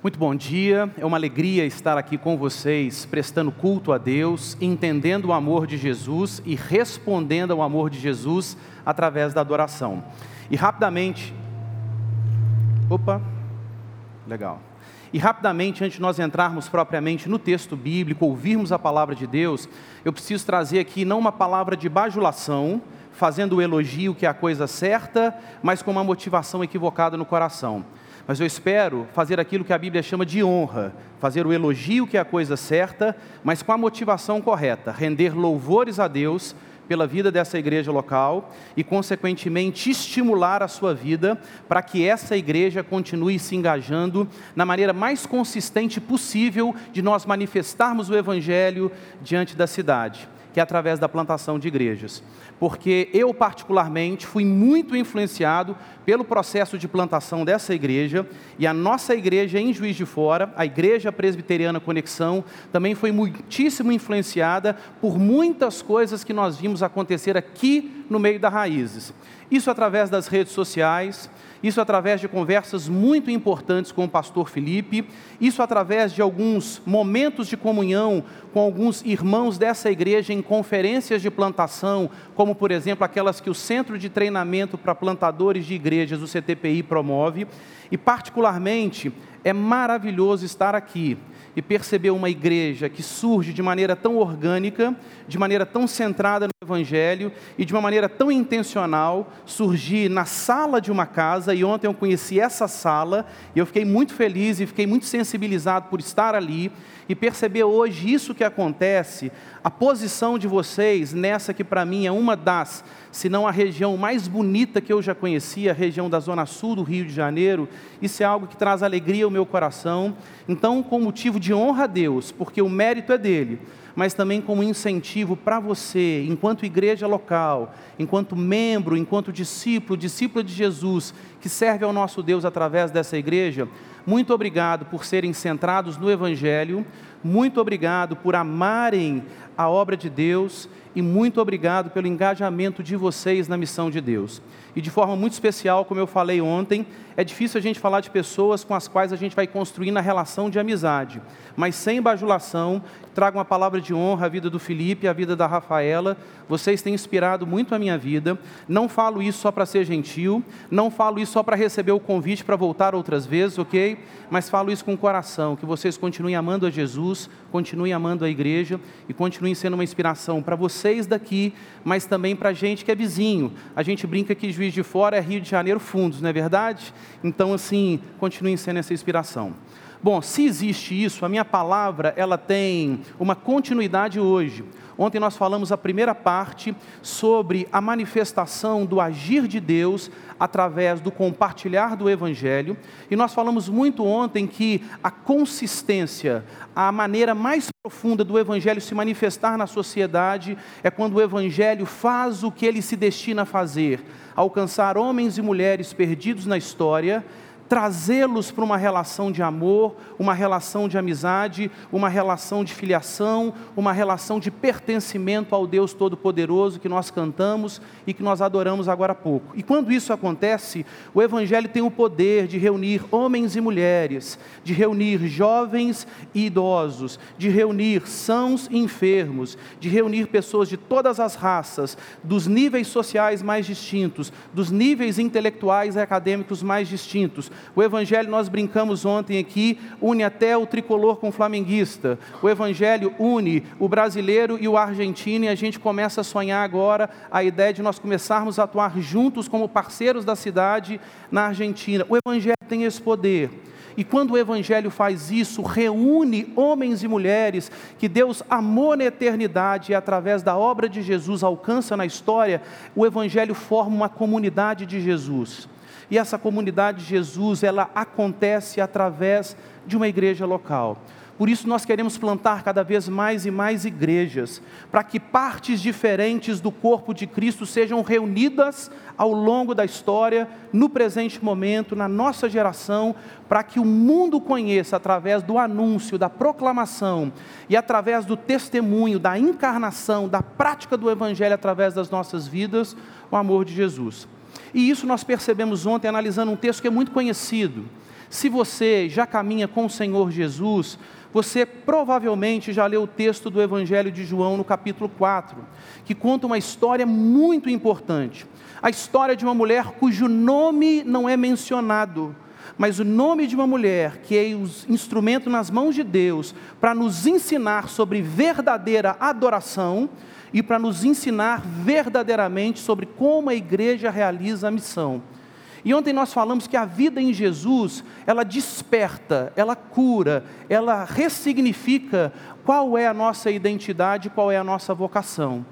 Muito bom dia, é uma alegria estar aqui com vocês, prestando culto a Deus, entendendo o amor de Jesus e respondendo ao amor de Jesus através da adoração. E rapidamente, opa, legal. E rapidamente, antes de nós entrarmos propriamente no texto bíblico, ouvirmos a palavra de Deus, eu preciso trazer aqui não uma palavra de bajulação, fazendo o elogio que é a coisa certa, mas com uma motivação equivocada no coração mas eu espero fazer aquilo que a Bíblia chama de honra, fazer o elogio que é a coisa certa, mas com a motivação correta, render louvores a Deus pela vida dessa igreja local e, consequentemente, estimular a sua vida para que essa igreja continue se engajando na maneira mais consistente possível de nós manifestarmos o Evangelho diante da cidade, que é através da plantação de igrejas. Porque eu, particularmente, fui muito influenciado pelo processo de plantação dessa igreja, e a nossa igreja em Juiz de Fora, a Igreja Presbiteriana Conexão, também foi muitíssimo influenciada por muitas coisas que nós vimos acontecer aqui no meio das raízes. Isso através das redes sociais, isso através de conversas muito importantes com o pastor Felipe, isso através de alguns momentos de comunhão com alguns irmãos dessa igreja em conferências de plantação, como por exemplo aquelas que o Centro de Treinamento para Plantadores de Igrejas, o CTPI, promove, e particularmente é maravilhoso estar aqui e perceber uma igreja que surge de maneira tão orgânica, de maneira tão centrada no Evangelho e de uma maneira tão intencional, surgir na sala de uma casa. E ontem eu conheci essa sala e eu fiquei muito feliz e fiquei muito sensibilizado por estar ali e perceber hoje isso que acontece, a posição de vocês nessa que para mim é uma das, se não a região mais bonita que eu já conheci, a região da zona sul do Rio de Janeiro, isso é algo que traz alegria ao meu coração. Então, com motivo de honra a Deus, porque o mérito é dele, mas também como incentivo para você, enquanto igreja local, enquanto membro, enquanto discípulo, discípula de Jesus, que serve ao nosso Deus através dessa igreja, muito obrigado por serem centrados no Evangelho, muito obrigado por amarem a obra de Deus e muito obrigado pelo engajamento de vocês na missão de Deus. E de forma muito especial, como eu falei ontem, é difícil a gente falar de pessoas com as quais a gente vai construindo a relação de amizade, mas sem bajulação, trago uma palavra de honra à vida do Felipe, à vida da Rafaela. Vocês têm inspirado muito a minha vida. Não falo isso só para ser gentil, não falo isso só para receber o convite para voltar outras vezes, ok? Mas falo isso com o coração, que vocês continuem amando a Jesus, continuem amando a igreja e continuem sendo uma inspiração para vocês daqui, mas também para a gente que é vizinho. A gente brinca que Juiz de Fora é Rio de Janeiro Fundos, não é verdade? Então, assim, continuem sendo essa inspiração. Bom, se existe isso, a minha palavra ela tem uma continuidade hoje. Ontem nós falamos a primeira parte sobre a manifestação do agir de Deus através do compartilhar do Evangelho, e nós falamos muito ontem que a consistência, a maneira mais profunda do Evangelho se manifestar na sociedade é quando o Evangelho faz o que ele se destina a fazer, alcançar homens e mulheres perdidos na história trazê-los para uma relação de amor, uma relação de amizade, uma relação de filiação, uma relação de pertencimento ao Deus Todo-Poderoso que nós cantamos e que nós adoramos agora há pouco. E quando isso acontece, o Evangelho tem o poder de reunir homens e mulheres, de reunir jovens e idosos, de reunir sãos e enfermos, de reunir pessoas de todas as raças, dos níveis sociais mais distintos, dos níveis intelectuais e acadêmicos mais distintos o Evangelho, nós brincamos ontem aqui, une até o tricolor com o flamenguista. O Evangelho une o brasileiro e o argentino, e a gente começa a sonhar agora a ideia de nós começarmos a atuar juntos como parceiros da cidade na Argentina. O Evangelho tem esse poder. E quando o Evangelho faz isso, reúne homens e mulheres que Deus amou na eternidade e através da obra de Jesus alcança na história, o Evangelho forma uma comunidade de Jesus. E essa comunidade de Jesus, ela acontece através de uma igreja local. Por isso nós queremos plantar cada vez mais e mais igrejas, para que partes diferentes do corpo de Cristo sejam reunidas ao longo da história, no presente momento, na nossa geração, para que o mundo conheça através do anúncio, da proclamação e através do testemunho, da encarnação, da prática do evangelho através das nossas vidas, o amor de Jesus. E isso nós percebemos ontem analisando um texto que é muito conhecido. Se você já caminha com o Senhor Jesus, você provavelmente já leu o texto do Evangelho de João no capítulo 4, que conta uma história muito importante. A história de uma mulher cujo nome não é mencionado, mas o nome de uma mulher que é o instrumento nas mãos de Deus para nos ensinar sobre verdadeira adoração e para nos ensinar verdadeiramente sobre como a igreja realiza a missão. E ontem nós falamos que a vida em Jesus, ela desperta, ela cura, ela ressignifica qual é a nossa identidade, qual é a nossa vocação.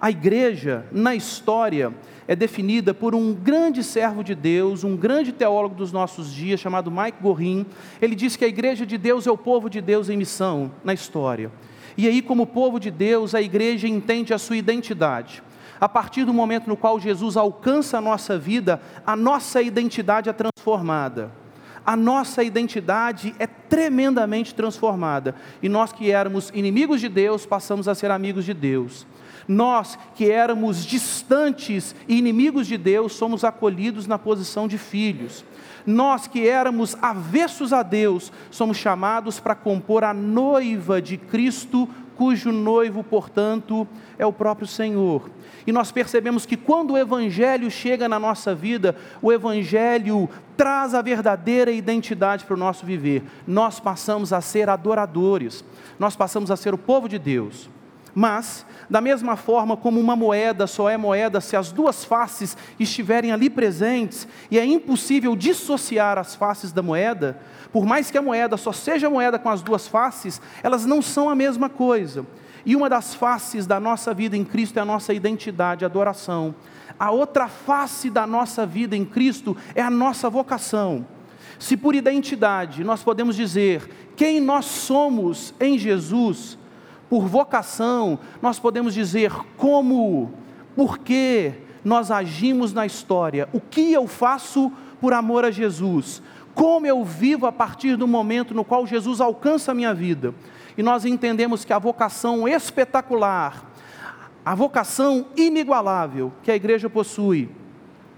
A igreja, na história, é definida por um grande servo de Deus, um grande teólogo dos nossos dias, chamado Mike Gorin. Ele diz que a igreja de Deus é o povo de Deus em missão na história. E aí, como povo de Deus, a igreja entende a sua identidade. A partir do momento no qual Jesus alcança a nossa vida, a nossa identidade é transformada. A nossa identidade é tremendamente transformada. E nós que éramos inimigos de Deus, passamos a ser amigos de Deus. Nós que éramos distantes e inimigos de Deus, somos acolhidos na posição de filhos. Nós que éramos avessos a Deus, somos chamados para compor a noiva de Cristo, cujo noivo, portanto, é o próprio Senhor. E nós percebemos que quando o Evangelho chega na nossa vida, o Evangelho traz a verdadeira identidade para o nosso viver. Nós passamos a ser adoradores, nós passamos a ser o povo de Deus. Mas, da mesma forma como uma moeda só é moeda se as duas faces estiverem ali presentes, e é impossível dissociar as faces da moeda, por mais que a moeda só seja moeda com as duas faces, elas não são a mesma coisa. E uma das faces da nossa vida em Cristo é a nossa identidade, a adoração. A outra face da nossa vida em Cristo é a nossa vocação. Se por identidade nós podemos dizer quem nós somos em Jesus, por vocação nós podemos dizer como, por que nós agimos na história, o que eu faço por amor a Jesus, como eu vivo a partir do momento no qual Jesus alcança a minha vida e nós entendemos que a vocação espetacular, a vocação inigualável que a igreja possui,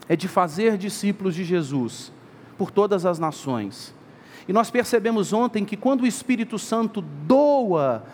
é de fazer discípulos de Jesus por todas as nações. E nós percebemos ontem que quando o Espírito Santo doa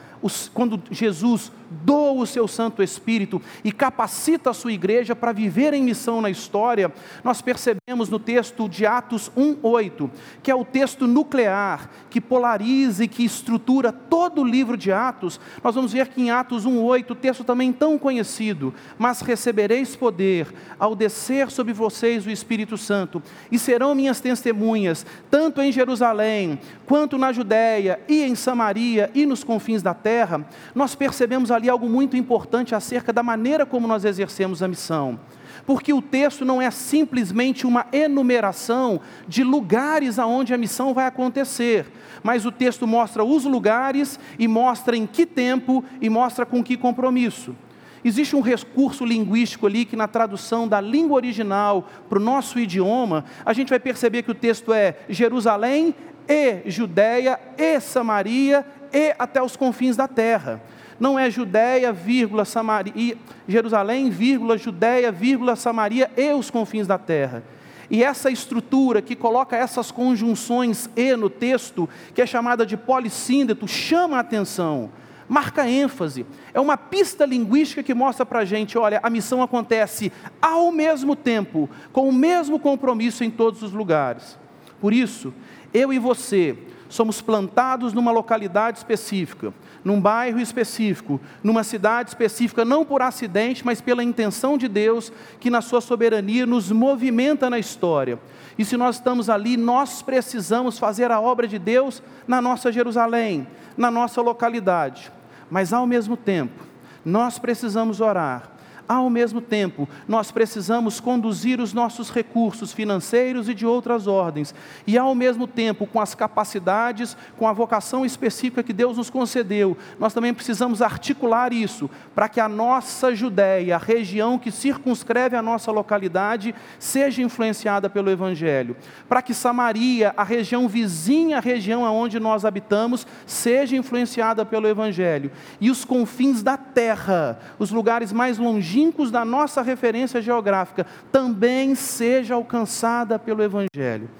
quando Jesus doa o seu Santo Espírito e capacita a sua igreja para viver em missão na história, nós percebemos no texto de Atos 1:8, que é o texto nuclear que polariza e que estrutura todo o livro de Atos. Nós vamos ver que em Atos 1:8, o texto também tão conhecido, mas recebereis poder ao descer sobre vocês o Espírito Santo, e serão minhas testemunhas, tanto em Jerusalém, quanto na Judéia e em Samaria e nos confins da terra terra, nós percebemos ali algo muito importante acerca da maneira como nós exercemos a missão. Porque o texto não é simplesmente uma enumeração de lugares aonde a missão vai acontecer, mas o texto mostra os lugares e mostra em que tempo e mostra com que compromisso. Existe um recurso linguístico ali que, na tradução da língua original para o nosso idioma, a gente vai perceber que o texto é Jerusalém e Judéia e Samaria e até os confins da terra. Não é Judéia, vírgula, Samaria, Jerusalém, vírgula, Judéia, vírgula, Samaria e os confins da terra. E essa estrutura que coloca essas conjunções e no texto, que é chamada de polissíndeto, chama a atenção, marca ênfase. É uma pista linguística que mostra para a gente: olha, a missão acontece ao mesmo tempo, com o mesmo compromisso em todos os lugares. Por isso, eu e você somos plantados numa localidade específica, num bairro específico, numa cidade específica, não por acidente, mas pela intenção de Deus, que na sua soberania nos movimenta na história. E se nós estamos ali, nós precisamos fazer a obra de Deus na nossa Jerusalém, na nossa localidade. Mas ao mesmo tempo, nós precisamos orar ao mesmo tempo, nós precisamos conduzir os nossos recursos financeiros e de outras ordens, e ao mesmo tempo, com as capacidades, com a vocação específica que Deus nos concedeu, nós também precisamos articular isso para que a nossa Judéia, a região que circunscreve a nossa localidade, seja influenciada pelo Evangelho, para que Samaria, a região vizinha à região aonde nós habitamos, seja influenciada pelo Evangelho, e os confins da terra, os lugares mais longínquos, longínquos da nossa referência geográfica também seja alcançada pelo Evangelho.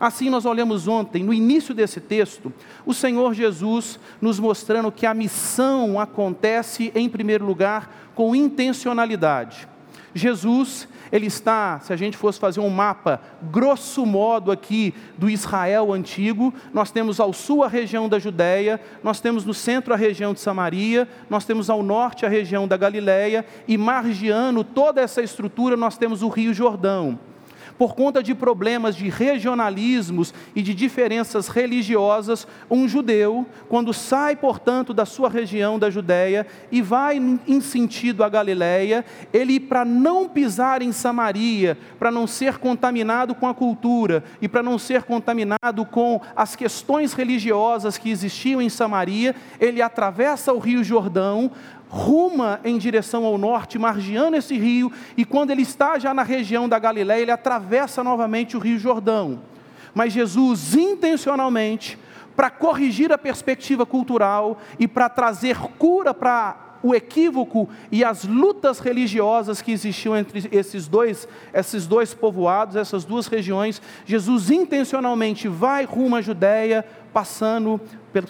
Assim, nós olhamos ontem, no início desse texto, o Senhor Jesus nos mostrando que a missão acontece, em primeiro lugar, com intencionalidade. Jesus, ele está, se a gente fosse fazer um mapa, grosso modo aqui, do Israel antigo, nós temos ao sul a região da Judéia, nós temos no centro a região de Samaria, nós temos ao norte a região da Galiléia, e margiando toda essa estrutura, nós temos o Rio Jordão por conta de problemas de regionalismos e de diferenças religiosas, um judeu, quando sai, portanto, da sua região da Judéia e vai em sentido à Galiléia, ele, para não pisar em Samaria, para não ser contaminado com a cultura e para não ser contaminado com as questões religiosas que existiam em Samaria, ele atravessa o Rio Jordão, ruma em direção ao norte, margeando esse rio, e quando ele está já na região da Galiléia, ele atravessa novamente o Rio Jordão. Mas Jesus, intencionalmente, para corrigir a perspectiva cultural e para trazer cura para o equívoco e as lutas religiosas que existiam entre esses dois, esses dois povoados, essas duas regiões, Jesus intencionalmente vai rumo à Judéia, passando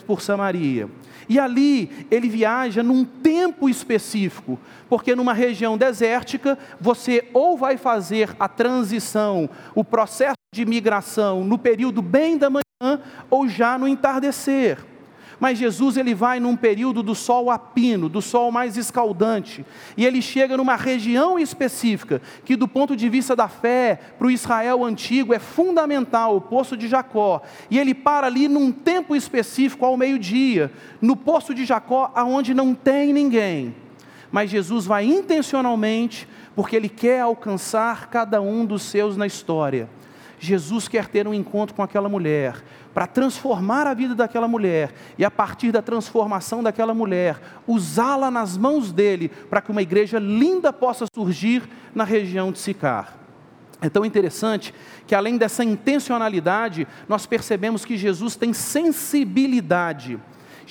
por Samaria. E ali ele viaja num tempo específico, porque numa região desértica você ou vai fazer a transição, o processo de migração no período bem da manhã ou já no entardecer. Mas Jesus ele vai num período do sol a pino, do sol mais escaldante, e ele chega numa região específica que do ponto de vista da fé, para o Israel antigo é fundamental, o poço de Jacó. E ele para ali num tempo específico ao meio-dia, no poço de Jacó, aonde não tem ninguém. Mas Jesus vai intencionalmente, porque ele quer alcançar cada um dos seus na história. Jesus quer ter um encontro com aquela mulher, para transformar a vida daquela mulher e a partir da transformação daquela mulher, usá-la nas mãos dele para que uma igreja linda possa surgir na região de Sicar. É tão interessante que além dessa intencionalidade, nós percebemos que Jesus tem sensibilidade.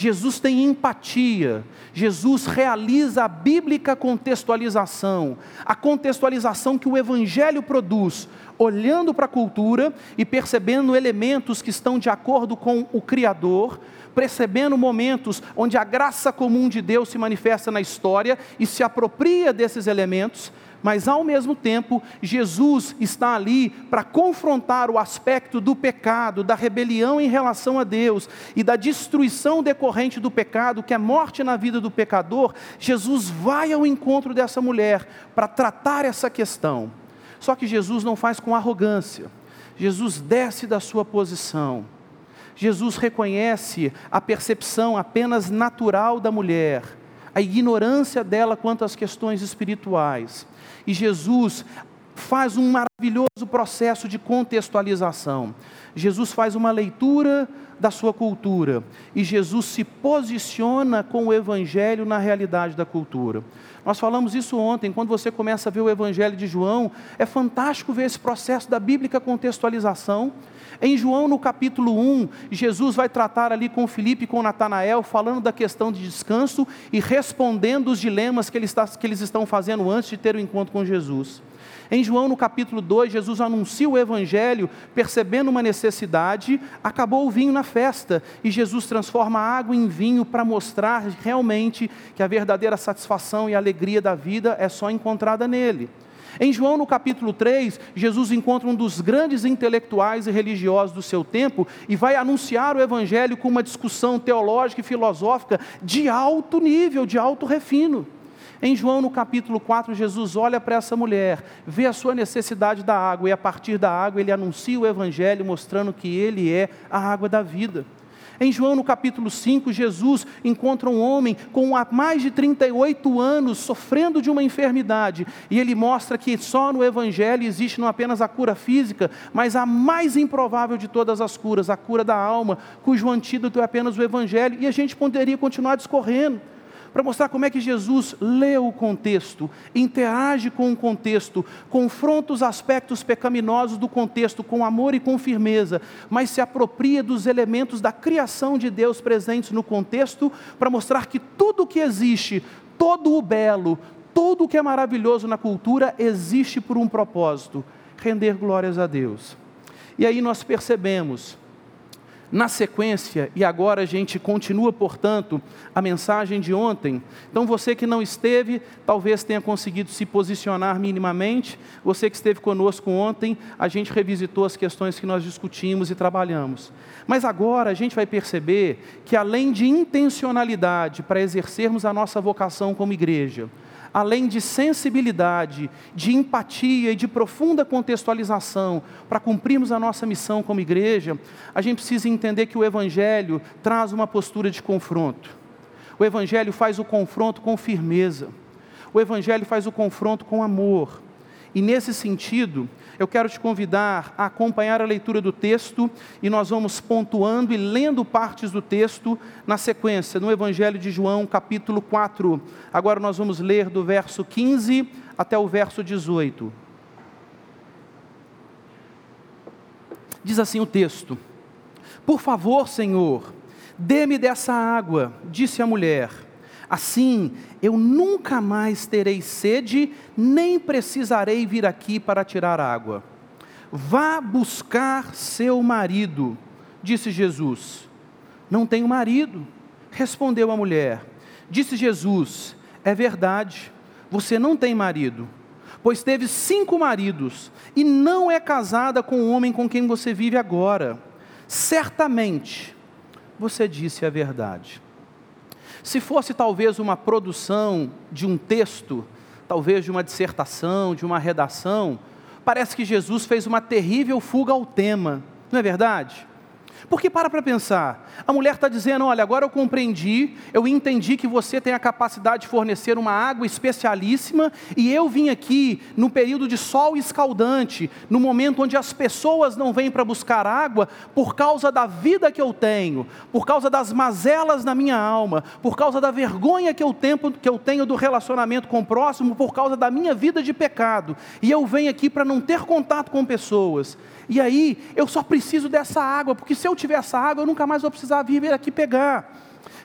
Jesus tem empatia, Jesus realiza a bíblica contextualização, a contextualização que o Evangelho produz, olhando para a cultura e percebendo elementos que estão de acordo com o Criador, percebendo momentos onde a graça comum de Deus se manifesta na história e se apropria desses elementos, mas ao mesmo tempo, Jesus está ali para confrontar o aspecto do pecado, da rebelião em relação a Deus e da destruição decorrente do pecado, que é morte na vida do pecador. Jesus vai ao encontro dessa mulher para tratar essa questão. Só que Jesus não faz com arrogância. Jesus desce da sua posição. Jesus reconhece a percepção apenas natural da mulher, a ignorância dela quanto às questões espirituais. E Jesus faz um maravilhoso processo de contextualização. Jesus faz uma leitura da sua cultura e Jesus se posiciona com o evangelho na realidade da cultura. Nós falamos isso ontem, quando você começa a ver o Evangelho de João, é fantástico ver esse processo da bíblica contextualização. Em João, no capítulo 1, Jesus vai tratar ali com Filipe e com Natanael, falando da questão de descanso e respondendo os dilemas que eles, que eles estão fazendo antes de ter o encontro com Jesus. Em João, no capítulo 2, Jesus anuncia o Evangelho, percebendo uma necessidade, acabou o vinho na festa, e Jesus transforma a água em vinho para mostrar realmente que a verdadeira satisfação e alegria da vida é só encontrada nele. Em João, no capítulo 3, Jesus encontra um dos grandes intelectuais e religiosos do seu tempo e vai anunciar o Evangelho com uma discussão teológica e filosófica de alto nível, de alto refino. Em João, no capítulo 4, Jesus olha para essa mulher, vê a sua necessidade da água e a partir da água ele anuncia o Evangelho, mostrando que ele é a água da vida. Em João, no capítulo 5, Jesus encontra um homem com mais de 38 anos sofrendo de uma enfermidade, e ele mostra que só no Evangelho existe não apenas a cura física, mas a mais improvável de todas as curas, a cura da alma, cujo antídoto é apenas o Evangelho, e a gente poderia continuar discorrendo para mostrar como é que Jesus lê o contexto, interage com o contexto, confronta os aspectos pecaminosos do contexto com amor e com firmeza, mas se apropria dos elementos da criação de Deus presentes no contexto, para mostrar que tudo o que existe, todo o belo, tudo o que é maravilhoso na cultura existe por um propósito: render glórias a Deus. E aí nós percebemos na sequência, e agora a gente continua, portanto, a mensagem de ontem. Então, você que não esteve, talvez tenha conseguido se posicionar minimamente. Você que esteve conosco ontem, a gente revisitou as questões que nós discutimos e trabalhamos. Mas agora a gente vai perceber que, além de intencionalidade para exercermos a nossa vocação como igreja, além de sensibilidade, de empatia e de profunda contextualização para cumprirmos a nossa missão como igreja, a gente precisa entender que o Evangelho traz uma postura de confronto. O Evangelho faz o confronto com firmeza. O Evangelho faz o confronto com amor. E nesse sentido, eu quero te convidar a acompanhar a leitura do texto e nós vamos pontuando e lendo partes do texto na sequência, no Evangelho de João, capítulo 4. Agora nós vamos ler do verso 15 até o verso 18. Diz assim o texto: Por favor, Senhor, dê-me dessa água, disse a mulher. Assim eu nunca mais terei sede, nem precisarei vir aqui para tirar água. Vá buscar seu marido, disse Jesus. Não tenho marido, respondeu a mulher. Disse Jesus: É verdade, você não tem marido, pois teve cinco maridos e não é casada com o homem com quem você vive agora. Certamente, você disse a verdade. Se fosse talvez uma produção de um texto, talvez de uma dissertação, de uma redação, parece que Jesus fez uma terrível fuga ao tema, não é verdade? Porque para para pensar, a mulher está dizendo: olha, agora eu compreendi, eu entendi que você tem a capacidade de fornecer uma água especialíssima, e eu vim aqui no período de sol escaldante, no momento onde as pessoas não vêm para buscar água, por causa da vida que eu tenho, por causa das mazelas na minha alma, por causa da vergonha que eu tenho, que eu tenho do relacionamento com o próximo, por causa da minha vida de pecado, e eu venho aqui para não ter contato com pessoas. E aí, eu só preciso dessa água, porque se eu tiver essa água, eu nunca mais vou precisar vir aqui pegar.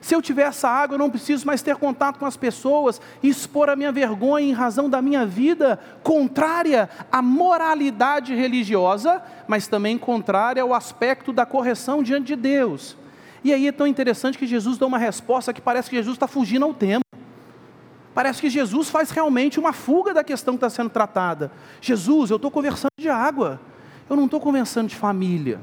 Se eu tiver essa água, eu não preciso mais ter contato com as pessoas e expor a minha vergonha em razão da minha vida contrária à moralidade religiosa, mas também contrária ao aspecto da correção diante de Deus. E aí é tão interessante que Jesus dá uma resposta que parece que Jesus está fugindo ao tema. Parece que Jesus faz realmente uma fuga da questão que está sendo tratada. Jesus, eu estou conversando de água. Eu não estou conversando de família.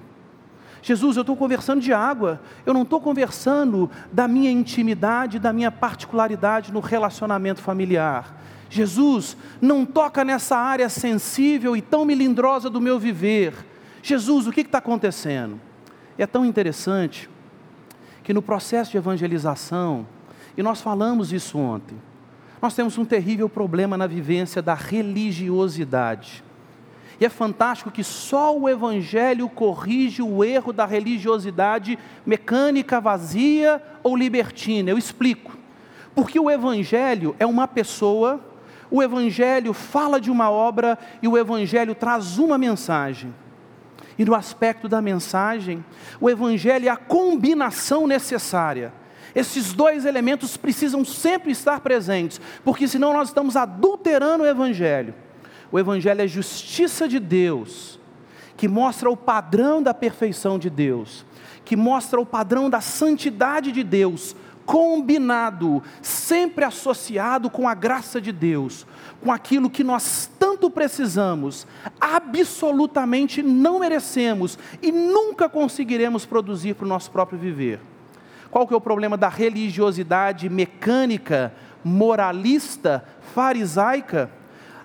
Jesus, eu estou conversando de água. Eu não estou conversando da minha intimidade, da minha particularidade no relacionamento familiar. Jesus, não toca nessa área sensível e tão melindrosa do meu viver. Jesus, o que está acontecendo? É tão interessante que no processo de evangelização, e nós falamos isso ontem, nós temos um terrível problema na vivência da religiosidade. E é fantástico que só o Evangelho corrige o erro da religiosidade mecânica, vazia ou libertina. Eu explico. Porque o Evangelho é uma pessoa, o Evangelho fala de uma obra e o Evangelho traz uma mensagem. E no aspecto da mensagem, o Evangelho é a combinação necessária. Esses dois elementos precisam sempre estar presentes, porque senão nós estamos adulterando o Evangelho. O Evangelho é justiça de Deus, que mostra o padrão da perfeição de Deus, que mostra o padrão da santidade de Deus, combinado, sempre associado com a graça de Deus, com aquilo que nós tanto precisamos, absolutamente não merecemos e nunca conseguiremos produzir para o nosso próprio viver. Qual que é o problema da religiosidade mecânica, moralista, farisaica?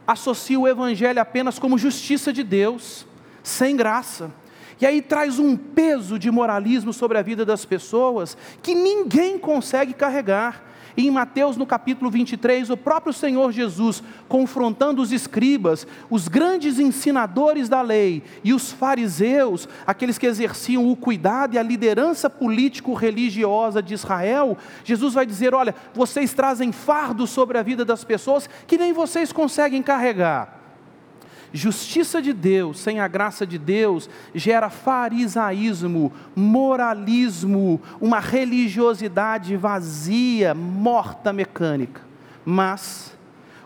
Associa o Evangelho apenas como justiça de Deus, sem graça. E aí traz um peso de moralismo sobre a vida das pessoas que ninguém consegue carregar. E em Mateus, no capítulo 23, o próprio Senhor Jesus, confrontando os escribas, os grandes ensinadores da lei e os fariseus, aqueles que exerciam o cuidado e a liderança político-religiosa de Israel, Jesus vai dizer: Olha, vocês trazem fardo sobre a vida das pessoas que nem vocês conseguem carregar. Justiça de Deus sem a graça de Deus gera farisaísmo, moralismo, uma religiosidade vazia, morta, mecânica. Mas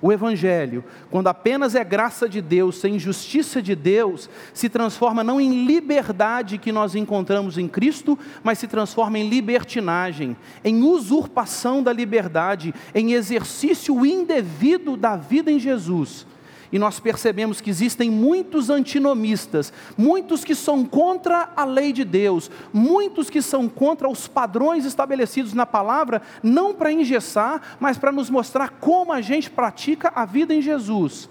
O Evangelho, quando apenas é graça de Deus, sem justiça de Deus, se transforma não em liberdade que nós encontramos em Cristo, mas se transforma em libertinagem, em usurpação da liberdade, em exercício indevido da vida em Jesus e nós percebemos que existem muitos antinomistas, muitos que são contra a lei de Deus, muitos que são contra os padrões estabelecidos na palavra, não para engessar, mas para nos mostrar como a gente pratica a vida em Jesus.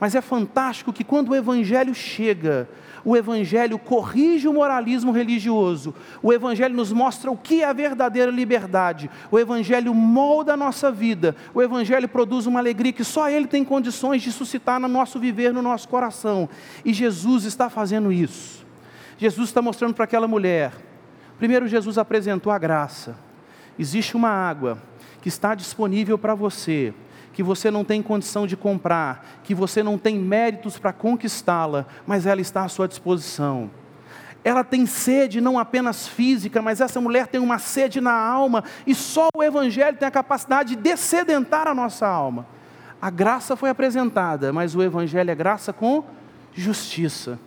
Mas é fantástico que quando o Evangelho chega, o Evangelho corrige o moralismo religioso, o Evangelho nos mostra o que é a verdadeira liberdade, o Evangelho molda a nossa vida, o Evangelho produz uma alegria que só Ele tem condições de suscitar no nosso viver, no nosso coração, e Jesus está fazendo isso. Jesus está mostrando para aquela mulher. Primeiro, Jesus apresentou a graça. Existe uma água que está disponível para você que você não tem condição de comprar, que você não tem méritos para conquistá-la, mas ela está à sua disposição. Ela tem sede não apenas física, mas essa mulher tem uma sede na alma, e só o Evangelho tem a capacidade de descedentar a nossa alma. A graça foi apresentada, mas o Evangelho é graça com justiça.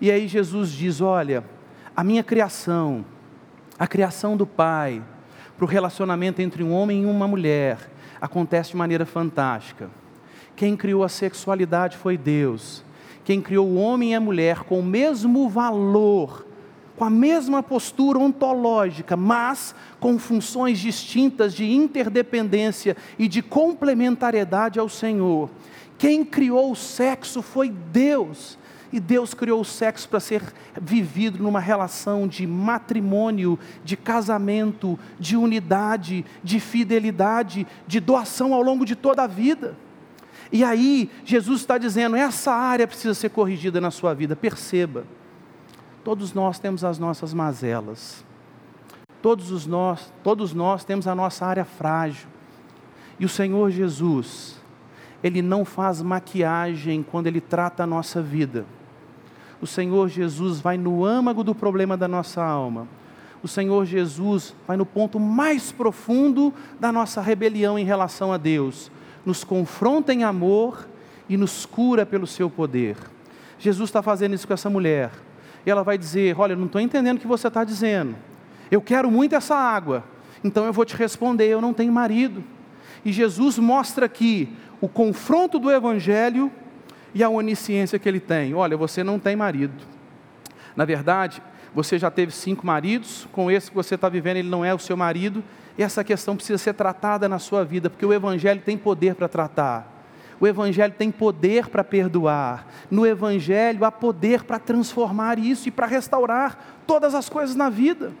E aí Jesus diz: Olha, a minha criação, a criação do Pai, para o relacionamento entre um homem e uma mulher, acontece de maneira fantástica. Quem criou a sexualidade foi Deus. Quem criou o homem e a mulher com o mesmo valor, com a mesma postura ontológica, mas com funções distintas de interdependência e de complementariedade ao Senhor. Quem criou o sexo foi Deus. E Deus criou o sexo para ser vivido numa relação de matrimônio, de casamento, de unidade, de fidelidade, de doação ao longo de toda a vida. E aí, Jesus está dizendo: essa área precisa ser corrigida na sua vida. Perceba, todos nós temos as nossas mazelas, todos, os nós, todos nós temos a nossa área frágil. E o Senhor Jesus, Ele não faz maquiagem quando Ele trata a nossa vida o Senhor Jesus vai no âmago do problema da nossa alma. O Senhor Jesus vai no ponto mais profundo da nossa rebelião em relação a Deus. Nos confronta em amor e nos cura pelo seu poder. Jesus está fazendo isso com essa mulher. E ela vai dizer: Olha, eu não estou entendendo o que você está dizendo. Eu quero muito essa água. Então eu vou te responder: Eu não tenho marido. E Jesus mostra aqui o confronto do Evangelho e a onisciência que ele tem. Olha, você não tem marido. Na verdade, você já teve cinco maridos, com esse que você está vivendo, ele não é o seu marido, e essa questão precisa ser tratada na sua vida, porque o Evangelho tem poder para tratar. O Evangelho tem poder para perdoar. No Evangelho há poder para transformar isso e para restaurar todas as coisas na vida.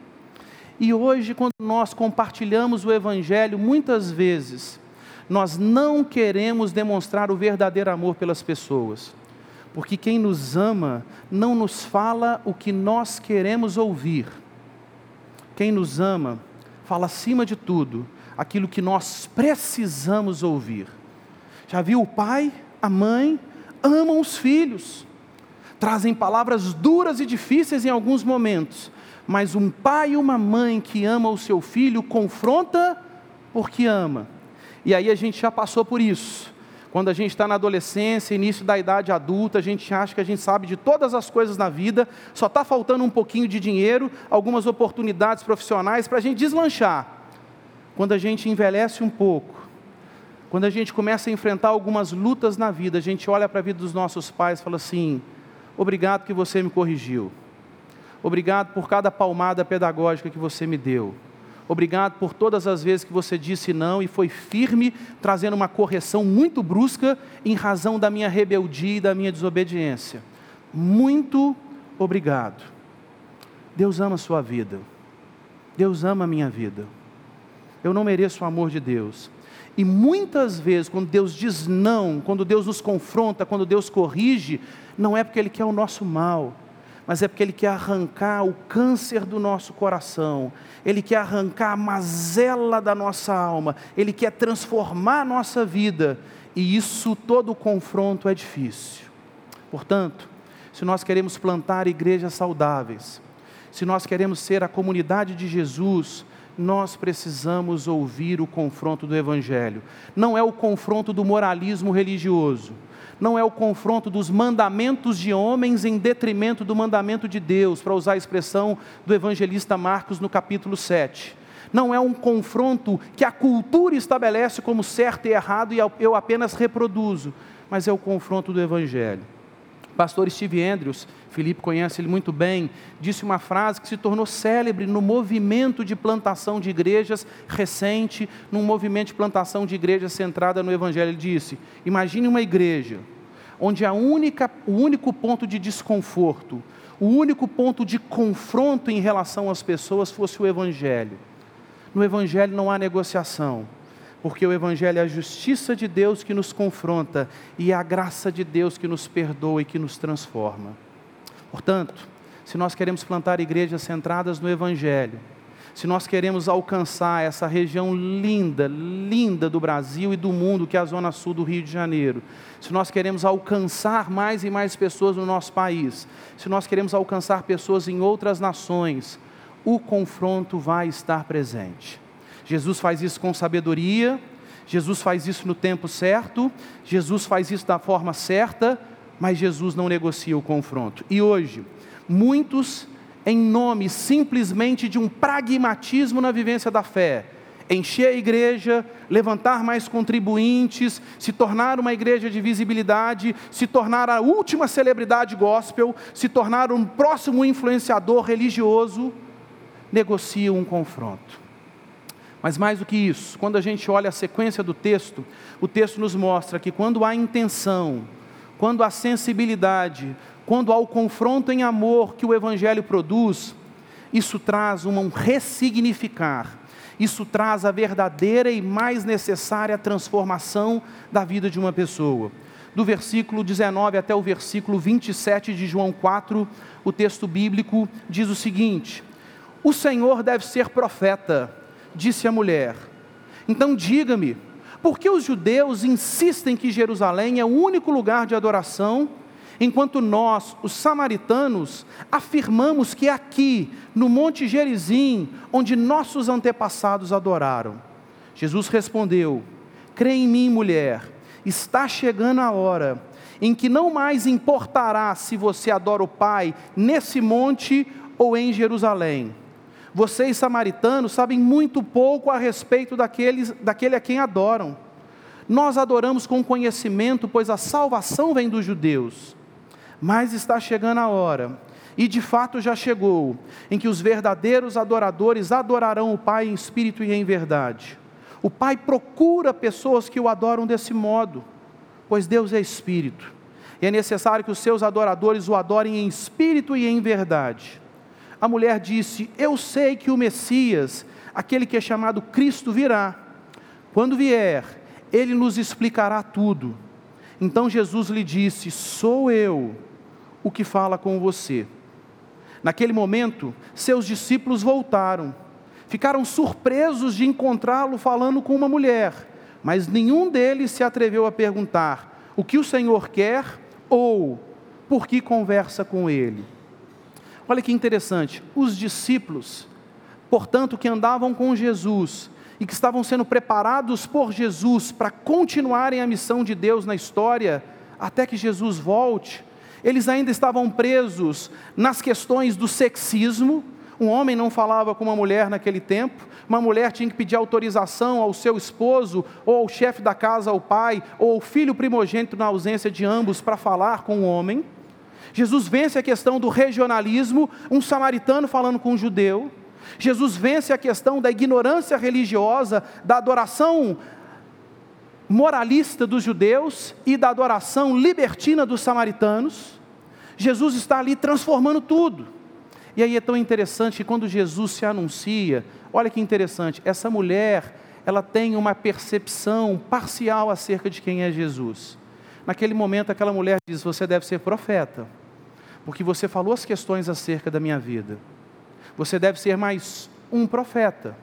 E hoje, quando nós compartilhamos o Evangelho, muitas vezes nós não queremos demonstrar o verdadeiro amor pelas pessoas, porque quem nos ama não nos fala o que nós queremos ouvir. Quem nos ama fala acima de tudo aquilo que nós precisamos ouvir. Já viu o pai, a mãe amam os filhos, trazem palavras duras e difíceis em alguns momentos, mas um pai e uma mãe que ama o seu filho confronta porque ama e aí a gente já passou por isso. Quando a gente está na adolescência, início da idade adulta, a gente acha que a gente sabe de todas as coisas na vida, só está faltando um pouquinho de dinheiro, algumas oportunidades profissionais para a gente deslanchar. Quando a gente envelhece um pouco, quando a gente começa a enfrentar algumas lutas na vida, a gente olha para a vida dos nossos pais e fala assim: obrigado que você me corrigiu, obrigado por cada palmada pedagógica que você me deu. Obrigado por todas as vezes que você disse não e foi firme, trazendo uma correção muito brusca em razão da minha rebeldia e da minha desobediência. Muito obrigado. Deus ama a sua vida. Deus ama a minha vida. Eu não mereço o amor de Deus. E muitas vezes, quando Deus diz não, quando Deus nos confronta, quando Deus corrige, não é porque Ele quer o nosso mal, mas é porque Ele quer arrancar o câncer do nosso coração, Ele quer arrancar a mazela da nossa alma, Ele quer transformar a nossa vida, e isso, todo confronto é difícil. Portanto, se nós queremos plantar igrejas saudáveis, se nós queremos ser a comunidade de Jesus, nós precisamos ouvir o confronto do Evangelho. Não é o confronto do moralismo religioso, não é o confronto dos mandamentos de homens em detrimento do mandamento de Deus, para usar a expressão do evangelista Marcos no capítulo 7. Não é um confronto que a cultura estabelece como certo e errado e eu apenas reproduzo, mas é o confronto do Evangelho. Pastor Steve Andrews, Felipe conhece ele muito bem, disse uma frase que se tornou célebre no movimento de plantação de igrejas recente, num movimento de plantação de igrejas centrada no Evangelho. Ele disse: Imagine uma igreja onde a única, o único ponto de desconforto, o único ponto de confronto em relação às pessoas fosse o Evangelho. No Evangelho não há negociação porque o Evangelho é a justiça de Deus que nos confronta e é a graça de Deus que nos perdoa e que nos transforma. Portanto, se nós queremos plantar igrejas centradas no Evangelho, se nós queremos alcançar essa região linda, linda do Brasil e do mundo, que é a zona sul do Rio de Janeiro, se nós queremos alcançar mais e mais pessoas no nosso país, se nós queremos alcançar pessoas em outras nações, o confronto vai estar presente. Jesus faz isso com sabedoria, Jesus faz isso no tempo certo, Jesus faz isso da forma certa, mas Jesus não negocia o confronto. E hoje, muitos, em nome simplesmente de um pragmatismo na vivência da fé, encher a igreja, levantar mais contribuintes, se tornar uma igreja de visibilidade, se tornar a última celebridade gospel, se tornar um próximo influenciador religioso, negociam um confronto. Mas mais do que isso, quando a gente olha a sequência do texto, o texto nos mostra que quando há intenção, quando há sensibilidade, quando há o confronto em amor que o Evangelho produz, isso traz um ressignificar, isso traz a verdadeira e mais necessária transformação da vida de uma pessoa. Do versículo 19 até o versículo 27 de João 4, o texto bíblico diz o seguinte: O Senhor deve ser profeta disse a mulher: Então diga-me, por que os judeus insistem que Jerusalém é o único lugar de adoração, enquanto nós, os samaritanos, afirmamos que é aqui, no Monte Gerizim, onde nossos antepassados adoraram? Jesus respondeu: Crê em mim, mulher, está chegando a hora em que não mais importará se você adora o Pai nesse monte ou em Jerusalém vocês, samaritanos, sabem muito pouco a respeito daqueles, daquele a quem adoram. Nós adoramos com conhecimento, pois a salvação vem dos judeus. Mas está chegando a hora, e de fato já chegou, em que os verdadeiros adoradores adorarão o Pai em espírito e em verdade. O Pai procura pessoas que o adoram desse modo, pois Deus é espírito. E é necessário que os seus adoradores o adorem em espírito e em verdade a mulher disse: Eu sei que o Messias, aquele que é chamado Cristo, virá. Quando vier, ele nos explicará tudo. Então Jesus lhe disse: Sou eu o que fala com você. Naquele momento, seus discípulos voltaram, ficaram surpresos de encontrá-lo falando com uma mulher, mas nenhum deles se atreveu a perguntar o que o Senhor quer ou por que conversa com ele. Olha que interessante, os discípulos, portanto, que andavam com Jesus e que estavam sendo preparados por Jesus para continuarem a missão de Deus na história, até que Jesus volte, eles ainda estavam presos nas questões do sexismo. Um homem não falava com uma mulher naquele tempo, uma mulher tinha que pedir autorização ao seu esposo, ou ao chefe da casa, ao pai, ou ao filho primogênito na ausência de ambos para falar com o homem. Jesus vence a questão do regionalismo, um samaritano falando com um judeu. Jesus vence a questão da ignorância religiosa, da adoração moralista dos judeus e da adoração libertina dos samaritanos. Jesus está ali transformando tudo. E aí é tão interessante que quando Jesus se anuncia, olha que interessante, essa mulher, ela tem uma percepção parcial acerca de quem é Jesus. Naquele momento, aquela mulher diz: Você deve ser profeta porque você falou as questões acerca da minha vida. Você deve ser mais um profeta,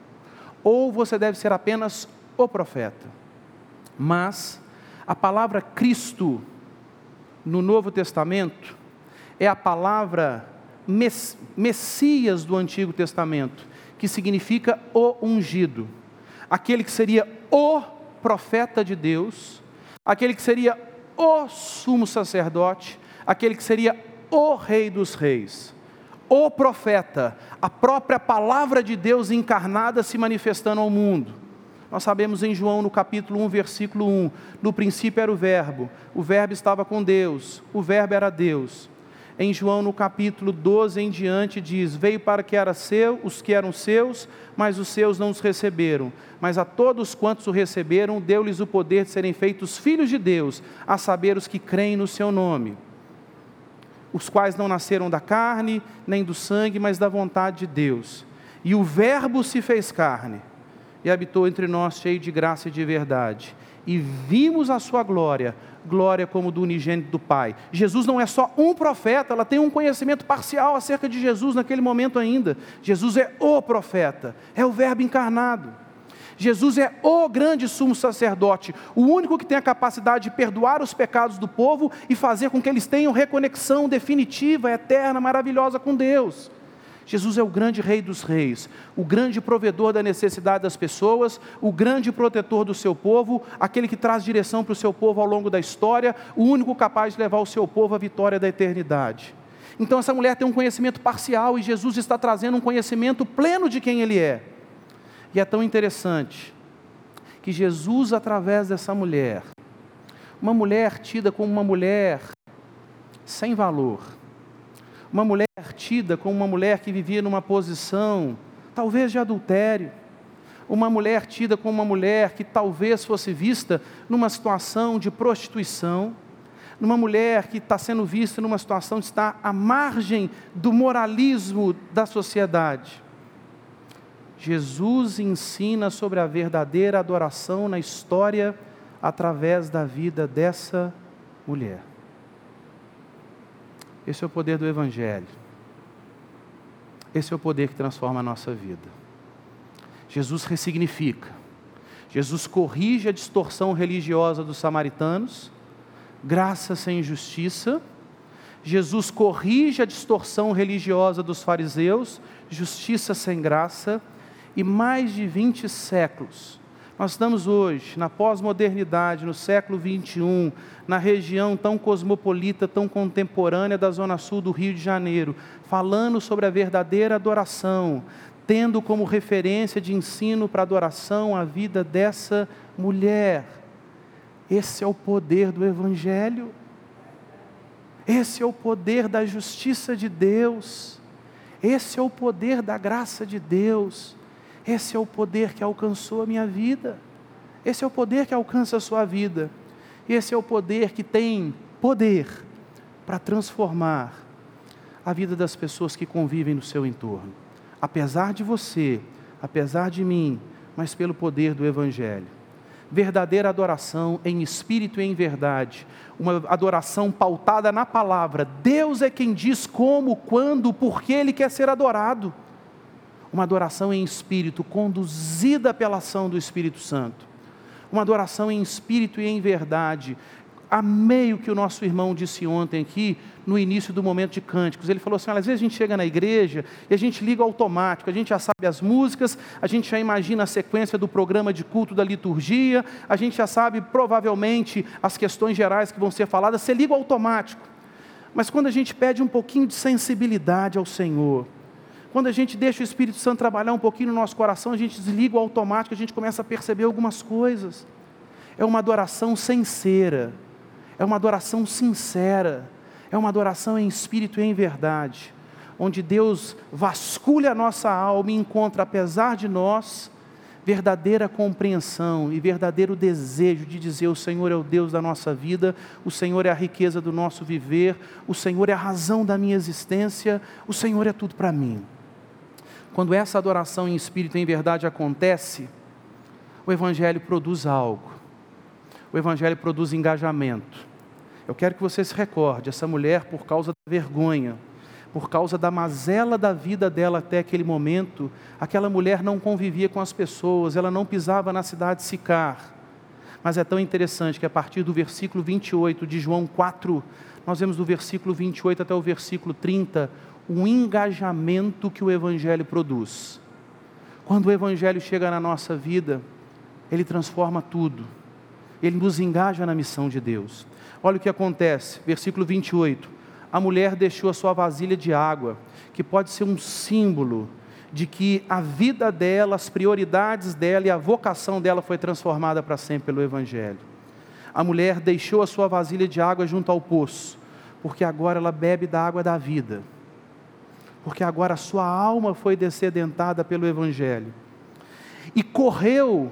ou você deve ser apenas o profeta. Mas a palavra Cristo no Novo Testamento é a palavra Messias do Antigo Testamento, que significa o ungido, aquele que seria o profeta de Deus, aquele que seria o sumo sacerdote, aquele que seria o rei dos reis, o profeta, a própria palavra de Deus encarnada se manifestando ao mundo. Nós sabemos em João, no capítulo 1, versículo 1, no princípio era o Verbo, o Verbo estava com Deus, o Verbo era Deus. Em João, no capítulo 12 em diante, diz: Veio para que era seu, os que eram seus, mas os seus não os receberam. Mas a todos quantos o receberam, deu-lhes o poder de serem feitos filhos de Deus, a saber, os que creem no seu nome. Os quais não nasceram da carne, nem do sangue, mas da vontade de Deus. E o Verbo se fez carne e habitou entre nós, cheio de graça e de verdade. E vimos a sua glória, glória como do unigênito do Pai. Jesus não é só um profeta, ela tem um conhecimento parcial acerca de Jesus naquele momento ainda. Jesus é o profeta, é o Verbo encarnado. Jesus é o grande sumo sacerdote, o único que tem a capacidade de perdoar os pecados do povo e fazer com que eles tenham reconexão definitiva, eterna, maravilhosa com Deus. Jesus é o grande rei dos reis, o grande provedor da necessidade das pessoas, o grande protetor do seu povo, aquele que traz direção para o seu povo ao longo da história, o único capaz de levar o seu povo à vitória da eternidade. Então essa mulher tem um conhecimento parcial e Jesus está trazendo um conhecimento pleno de quem ele é. E é tão interessante que Jesus, através dessa mulher, uma mulher tida como uma mulher sem valor, uma mulher tida como uma mulher que vivia numa posição, talvez de adultério, uma mulher tida como uma mulher que talvez fosse vista numa situação de prostituição, numa mulher que está sendo vista numa situação de estar à margem do moralismo da sociedade. Jesus ensina sobre a verdadeira adoração na história através da vida dessa mulher. Esse é o poder do Evangelho. Esse é o poder que transforma a nossa vida. Jesus ressignifica. Jesus corrige a distorção religiosa dos samaritanos, graça sem justiça. Jesus corrige a distorção religiosa dos fariseus, justiça sem graça. E mais de 20 séculos, nós estamos hoje, na pós-modernidade, no século 21, na região tão cosmopolita, tão contemporânea da Zona Sul do Rio de Janeiro, falando sobre a verdadeira adoração, tendo como referência de ensino para adoração a vida dessa mulher. Esse é o poder do Evangelho. Esse é o poder da justiça de Deus. Esse é o poder da graça de Deus. Esse é o poder que alcançou a minha vida. Esse é o poder que alcança a sua vida. Esse é o poder que tem poder para transformar a vida das pessoas que convivem no seu entorno. Apesar de você, apesar de mim, mas pelo poder do Evangelho. Verdadeira adoração em espírito e em verdade, uma adoração pautada na palavra. Deus é quem diz como, quando, por que Ele quer ser adorado uma adoração em espírito, conduzida pela ação do Espírito Santo, uma adoração em espírito e em verdade. Amei o que o nosso irmão disse ontem aqui, no início do momento de cânticos. Ele falou assim: às vezes a gente chega na igreja e a gente liga automático, a gente já sabe as músicas, a gente já imagina a sequência do programa de culto da liturgia, a gente já sabe provavelmente as questões gerais que vão ser faladas, você liga automático. Mas quando a gente pede um pouquinho de sensibilidade ao Senhor, quando a gente deixa o Espírito Santo trabalhar um pouquinho no nosso coração, a gente desliga o automático, a gente começa a perceber algumas coisas. É uma adoração sincera, é uma adoração sincera, é uma adoração em espírito e em verdade, onde Deus vasculha a nossa alma e encontra, apesar de nós, verdadeira compreensão e verdadeiro desejo de dizer: o Senhor é o Deus da nossa vida, o Senhor é a riqueza do nosso viver, o Senhor é a razão da minha existência, o Senhor é tudo para mim. Quando essa adoração em espírito e em verdade acontece, o Evangelho produz algo. O Evangelho produz engajamento. Eu quero que você se recorde: essa mulher, por causa da vergonha, por causa da mazela da vida dela até aquele momento, aquela mulher não convivia com as pessoas, ela não pisava na cidade de Sicar. Mas é tão interessante que a partir do versículo 28 de João 4, nós vemos do versículo 28 até o versículo 30, o engajamento que o Evangelho produz. Quando o Evangelho chega na nossa vida, ele transforma tudo, ele nos engaja na missão de Deus. Olha o que acontece, versículo 28. A mulher deixou a sua vasilha de água, que pode ser um símbolo de que a vida dela, as prioridades dela e a vocação dela foi transformada para sempre pelo Evangelho. A mulher deixou a sua vasilha de água junto ao poço, porque agora ela bebe da água da vida, porque agora a sua alma foi descedentada pelo Evangelho, e correu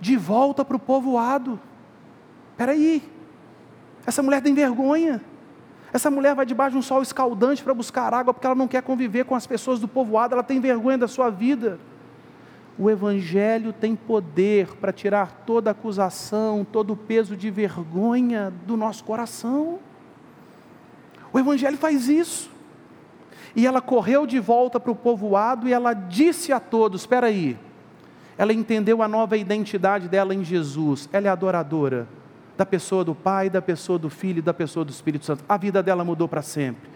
de volta para o povoado. Espera aí, essa mulher tem vergonha. Essa mulher vai debaixo de um sol escaldante para buscar água porque ela não quer conviver com as pessoas do povoado, ela tem vergonha da sua vida. O Evangelho tem poder para tirar toda acusação, todo o peso de vergonha do nosso coração. O Evangelho faz isso. E ela correu de volta para o povoado e ela disse a todos: espera aí. Ela entendeu a nova identidade dela em Jesus. Ela é adoradora da pessoa do Pai, da pessoa do Filho e da pessoa do Espírito Santo. A vida dela mudou para sempre.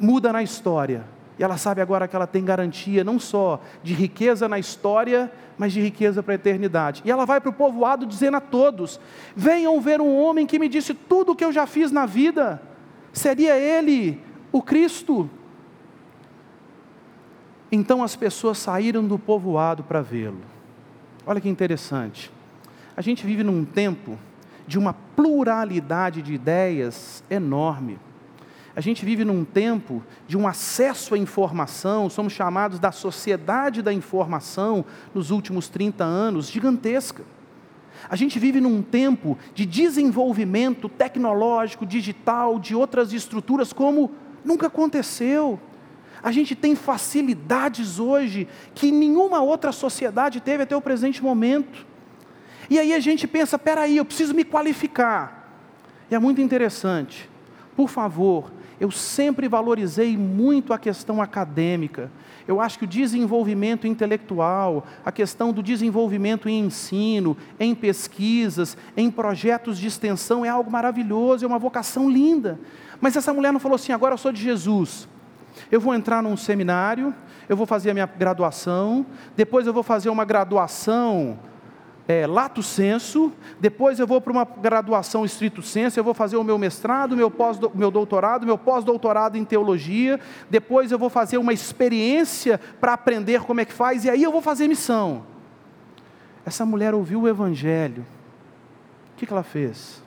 Muda na história. E ela sabe agora que ela tem garantia não só de riqueza na história, mas de riqueza para a eternidade. E ela vai para o povoado dizendo a todos: Venham ver um homem que me disse tudo o que eu já fiz na vida. Seria ele o Cristo? Então as pessoas saíram do povoado para vê-lo. Olha que interessante. A gente vive num tempo de uma pluralidade de ideias enorme. A gente vive num tempo de um acesso à informação, somos chamados da sociedade da informação nos últimos 30 anos, gigantesca. A gente vive num tempo de desenvolvimento tecnológico, digital, de outras estruturas como nunca aconteceu. A gente tem facilidades hoje que nenhuma outra sociedade teve até o presente momento. E aí a gente pensa: peraí, eu preciso me qualificar. E é muito interessante. Por favor, eu sempre valorizei muito a questão acadêmica. Eu acho que o desenvolvimento intelectual, a questão do desenvolvimento em ensino, em pesquisas, em projetos de extensão é algo maravilhoso, é uma vocação linda. Mas essa mulher não falou assim: agora eu sou de Jesus. Eu vou entrar num seminário, eu vou fazer a minha graduação, depois eu vou fazer uma graduação é, lato senso, depois eu vou para uma graduação estrito senso, eu vou fazer o meu mestrado, meu, pós, meu doutorado, meu pós-doutorado em teologia, depois eu vou fazer uma experiência para aprender como é que faz, e aí eu vou fazer missão. Essa mulher ouviu o Evangelho, o que, que ela fez?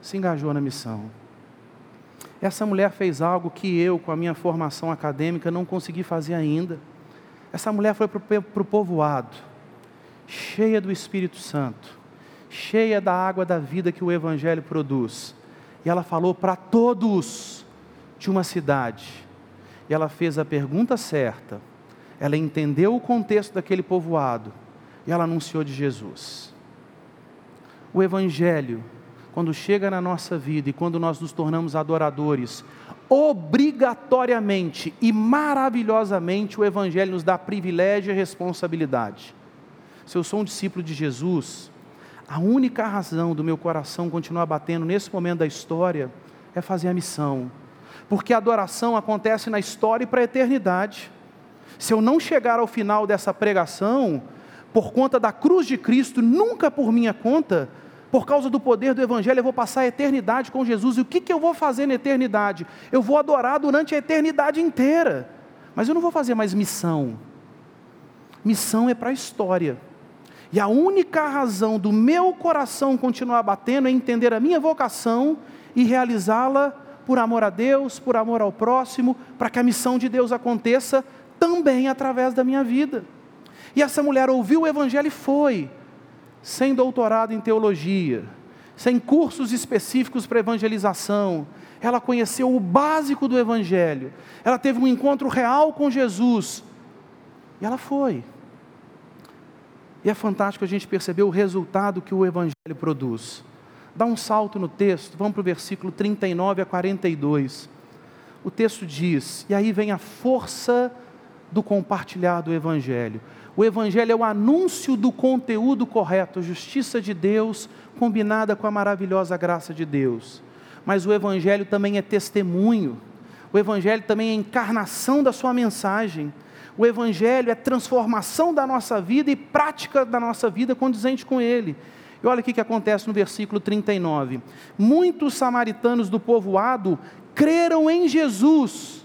Se engajou na missão. Essa mulher fez algo que eu, com a minha formação acadêmica, não consegui fazer ainda. Essa mulher foi para o povoado cheia do Espírito Santo, cheia da água da vida que o Evangelho produz. E ela falou para todos de uma cidade. E ela fez a pergunta certa, ela entendeu o contexto daquele povoado e ela anunciou de Jesus. O Evangelho, quando chega na nossa vida e quando nós nos tornamos adoradores, obrigatoriamente e maravilhosamente o Evangelho nos dá privilégio e responsabilidade se eu sou um discípulo de Jesus, a única razão do meu coração continuar batendo nesse momento da história é fazer a missão. Porque a adoração acontece na história e para a eternidade. Se eu não chegar ao final dessa pregação, por conta da cruz de Cristo, nunca por minha conta, por causa do poder do Evangelho, eu vou passar a eternidade com Jesus. E o que, que eu vou fazer na eternidade? Eu vou adorar durante a eternidade inteira. Mas eu não vou fazer mais missão. Missão é para a história. E a única razão do meu coração continuar batendo é entender a minha vocação e realizá-la por amor a Deus, por amor ao próximo, para que a missão de Deus aconteça também através da minha vida. E essa mulher ouviu o Evangelho e foi, sem doutorado em teologia, sem cursos específicos para evangelização, ela conheceu o básico do Evangelho, ela teve um encontro real com Jesus, e ela foi. E é fantástico a gente perceber o resultado que o Evangelho produz. Dá um salto no texto, vamos para o versículo 39 a 42. O texto diz, e aí vem a força do compartilhar do Evangelho. O Evangelho é o anúncio do conteúdo correto, justiça de Deus combinada com a maravilhosa graça de Deus. Mas o Evangelho também é testemunho, o Evangelho também é encarnação da sua mensagem. O Evangelho é transformação da nossa vida e prática da nossa vida condizente com Ele. E olha o que acontece no versículo 39. Muitos samaritanos do povoado creram em Jesus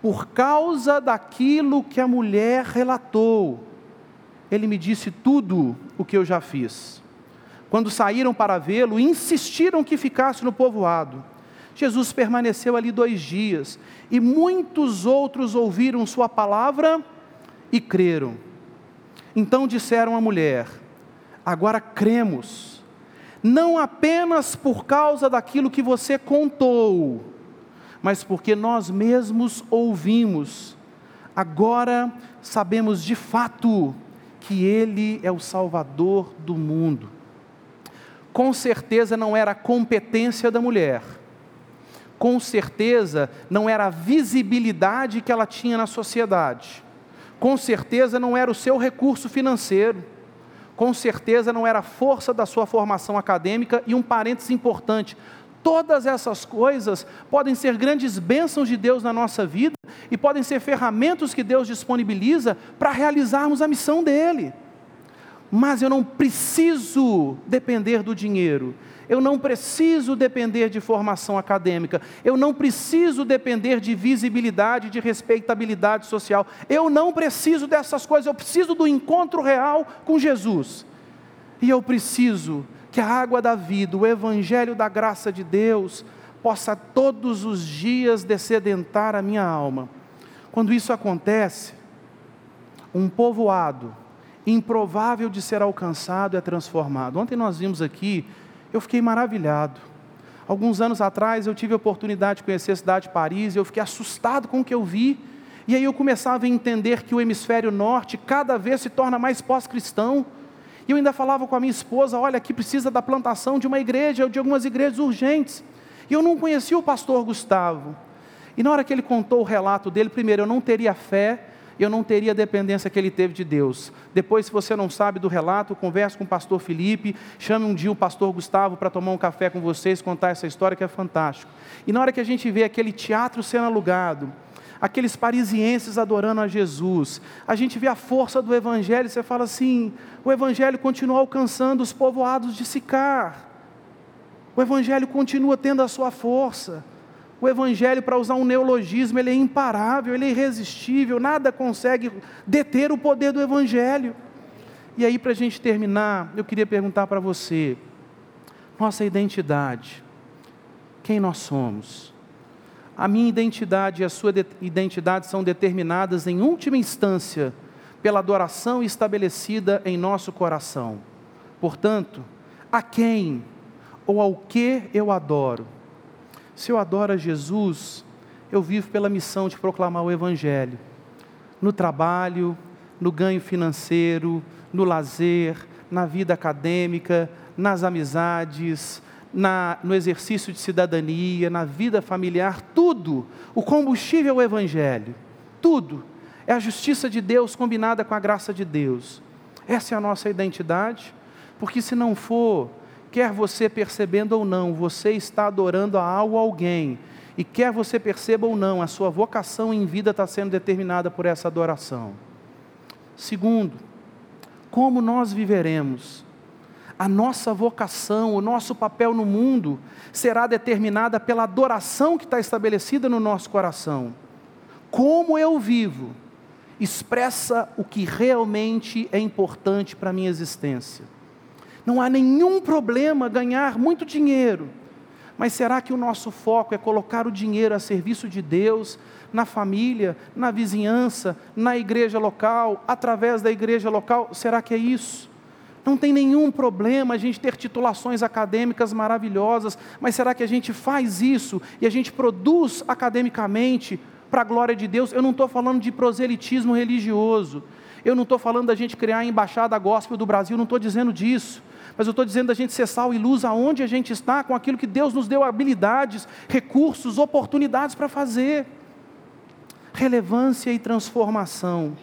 por causa daquilo que a mulher relatou. Ele me disse tudo o que eu já fiz. Quando saíram para vê-lo, insistiram que ficasse no povoado. Jesus permaneceu ali dois dias e muitos outros ouviram Sua palavra e creram. Então disseram à mulher: Agora cremos, não apenas por causa daquilo que você contou, mas porque nós mesmos ouvimos. Agora sabemos de fato que Ele é o Salvador do mundo. Com certeza não era a competência da mulher com certeza não era a visibilidade que ela tinha na sociedade, com certeza não era o seu recurso financeiro, com certeza não era a força da sua formação acadêmica e um parênteses importante. Todas essas coisas podem ser grandes bênçãos de Deus na nossa vida e podem ser ferramentas que Deus disponibiliza para realizarmos a missão dele. Mas eu não preciso depender do dinheiro, eu não preciso depender de formação acadêmica, eu não preciso depender de visibilidade, de respeitabilidade social, eu não preciso dessas coisas, eu preciso do encontro real com Jesus. E eu preciso que a água da vida, o evangelho da graça de Deus, possa todos os dias descedentar a minha alma. Quando isso acontece, um povoado improvável de ser alcançado é transformado. Ontem nós vimos aqui eu fiquei maravilhado. Alguns anos atrás eu tive a oportunidade de conhecer a cidade de Paris e eu fiquei assustado com o que eu vi. E aí eu começava a entender que o hemisfério norte cada vez se torna mais pós-cristão. E eu ainda falava com a minha esposa: olha, aqui precisa da plantação de uma igreja ou de algumas igrejas urgentes. E eu não conhecia o pastor Gustavo. E na hora que ele contou o relato dele, primeiro, eu não teria fé eu não teria a dependência que ele teve de Deus. Depois, se você não sabe do relato, converse com o pastor Felipe, chame um dia o pastor Gustavo para tomar um café com vocês, contar essa história que é fantástico. E na hora que a gente vê aquele teatro sendo alugado, aqueles parisienses adorando a Jesus, a gente vê a força do Evangelho, você fala assim: o Evangelho continua alcançando os povoados de Sicar, o Evangelho continua tendo a sua força. O Evangelho, para usar um neologismo, ele é imparável, ele é irresistível, nada consegue deter o poder do Evangelho. E aí, para a gente terminar, eu queria perguntar para você: nossa identidade, quem nós somos? A minha identidade e a sua identidade são determinadas, em última instância, pela adoração estabelecida em nosso coração. Portanto, a quem ou ao que eu adoro? Se eu adoro a Jesus, eu vivo pela missão de proclamar o Evangelho. No trabalho, no ganho financeiro, no lazer, na vida acadêmica, nas amizades, na, no exercício de cidadania, na vida familiar, tudo. O combustível é o Evangelho. Tudo. É a justiça de Deus combinada com a graça de Deus. Essa é a nossa identidade, porque se não for, quer você percebendo ou não, você está adorando a algo alguém, e quer você perceba ou não, a sua vocação em vida está sendo determinada por essa adoração. Segundo, como nós viveremos? A nossa vocação, o nosso papel no mundo será determinada pela adoração que está estabelecida no nosso coração. Como eu vivo expressa o que realmente é importante para a minha existência. Não há nenhum problema ganhar muito dinheiro, mas será que o nosso foco é colocar o dinheiro a serviço de Deus, na família, na vizinhança, na igreja local, através da igreja local? Será que é isso? Não tem nenhum problema a gente ter titulações acadêmicas maravilhosas, mas será que a gente faz isso e a gente produz academicamente para a glória de Deus? Eu não estou falando de proselitismo religioso, eu não estou falando da gente criar a embaixada gospel do Brasil, não estou dizendo disso mas eu estou dizendo da gente ser sal e luz aonde a gente está, com aquilo que Deus nos deu habilidades, recursos, oportunidades para fazer. Relevância e transformação.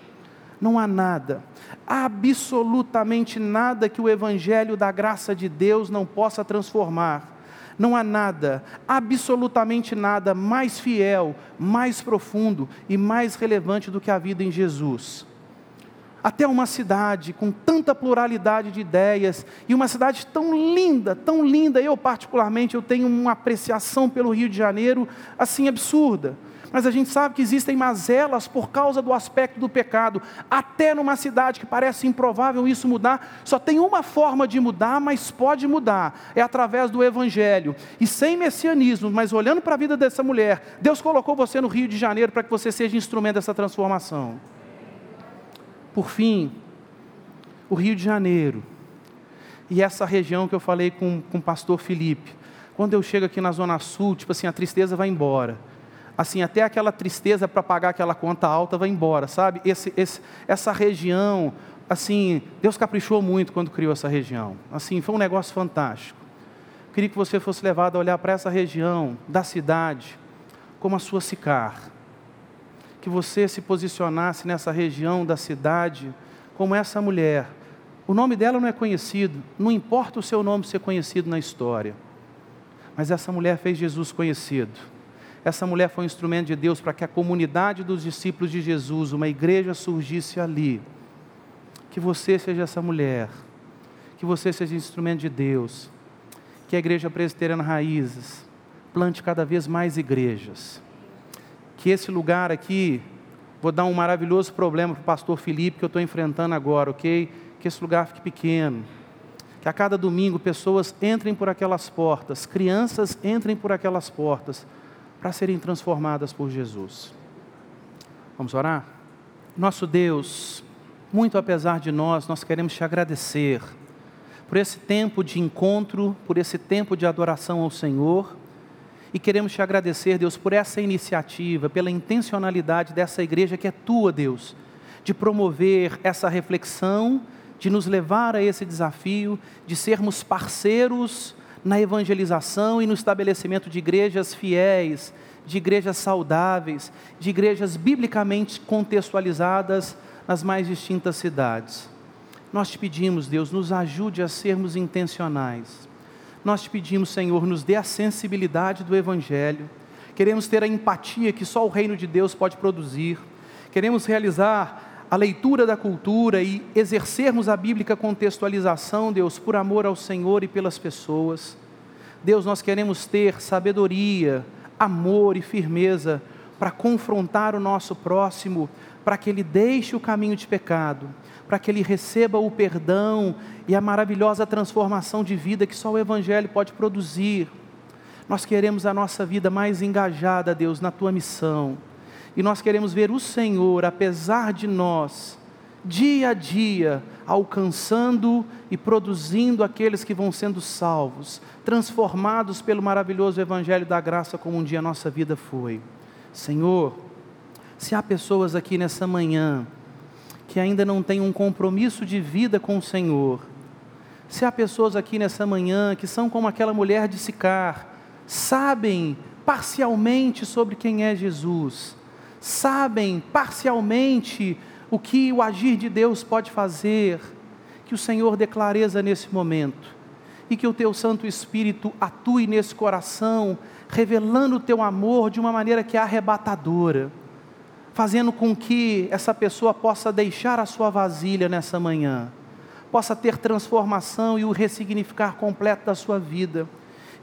Não há nada, absolutamente nada que o Evangelho da graça de Deus não possa transformar. Não há nada, absolutamente nada mais fiel, mais profundo e mais relevante do que a vida em Jesus até uma cidade com tanta pluralidade de ideias e uma cidade tão linda, tão linda. Eu particularmente eu tenho uma apreciação pelo Rio de Janeiro assim absurda. Mas a gente sabe que existem mazelas por causa do aspecto do pecado. Até numa cidade que parece improvável isso mudar, só tem uma forma de mudar, mas pode mudar. É através do evangelho. E sem messianismo, mas olhando para a vida dessa mulher, Deus colocou você no Rio de Janeiro para que você seja instrumento dessa transformação. Por fim, o Rio de Janeiro. E essa região que eu falei com, com o pastor Felipe. Quando eu chego aqui na Zona Sul, tipo assim, a tristeza vai embora. Assim, até aquela tristeza para pagar aquela conta alta vai embora, sabe? Esse, esse, essa região, assim, Deus caprichou muito quando criou essa região. Assim, foi um negócio fantástico. Queria que você fosse levado a olhar para essa região da cidade como a sua Sicar que você se posicionasse nessa região da cidade como essa mulher. O nome dela não é conhecido, não importa o seu nome ser conhecido na história, mas essa mulher fez Jesus conhecido. Essa mulher foi um instrumento de Deus para que a comunidade dos discípulos de Jesus, uma igreja, surgisse ali. Que você seja essa mulher, que você seja instrumento de Deus, que a igreja presbiteriana Raízes plante cada vez mais igrejas que esse lugar aqui, vou dar um maravilhoso problema para o pastor Felipe que eu estou enfrentando agora, ok? Que esse lugar fique pequeno. Que a cada domingo pessoas entrem por aquelas portas, crianças entrem por aquelas portas, para serem transformadas por Jesus. Vamos orar? Nosso Deus, muito apesar de nós, nós queremos te agradecer por esse tempo de encontro, por esse tempo de adoração ao Senhor e queremos te agradecer, Deus, por essa iniciativa, pela intencionalidade dessa igreja que é tua, Deus, de promover essa reflexão, de nos levar a esse desafio, de sermos parceiros na evangelização e no estabelecimento de igrejas fiéis, de igrejas saudáveis, de igrejas biblicamente contextualizadas nas mais distintas cidades. Nós te pedimos, Deus, nos ajude a sermos intencionais nós te pedimos, Senhor, nos dê a sensibilidade do Evangelho. Queremos ter a empatia que só o reino de Deus pode produzir. Queremos realizar a leitura da cultura e exercermos a bíblica contextualização, Deus, por amor ao Senhor e pelas pessoas. Deus, nós queremos ter sabedoria, amor e firmeza para confrontar o nosso próximo, para que ele deixe o caminho de pecado para que ele receba o perdão e a maravilhosa transformação de vida que só o Evangelho pode produzir. Nós queremos a nossa vida mais engajada, Deus, na tua missão. E nós queremos ver o Senhor, apesar de nós, dia a dia, alcançando e produzindo aqueles que vão sendo salvos, transformados pelo maravilhoso Evangelho da graça, como um dia a nossa vida foi. Senhor, se há pessoas aqui nessa manhã, que ainda não têm um compromisso de vida com o Senhor. Se há pessoas aqui nessa manhã que são como aquela mulher de Sicar, sabem parcialmente sobre quem é Jesus, sabem parcialmente o que o agir de Deus pode fazer, que o Senhor dê clareza nesse momento e que o teu Santo Espírito atue nesse coração, revelando o teu amor de uma maneira que é arrebatadora fazendo com que essa pessoa possa deixar a sua vasilha nessa manhã, possa ter transformação e o ressignificar completo da sua vida,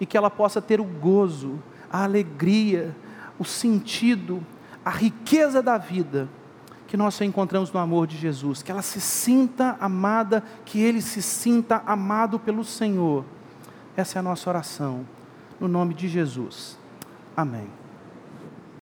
e que ela possa ter o gozo, a alegria, o sentido, a riqueza da vida que nós só encontramos no amor de Jesus, que ela se sinta amada, que ele se sinta amado pelo Senhor. Essa é a nossa oração, no nome de Jesus. Amém.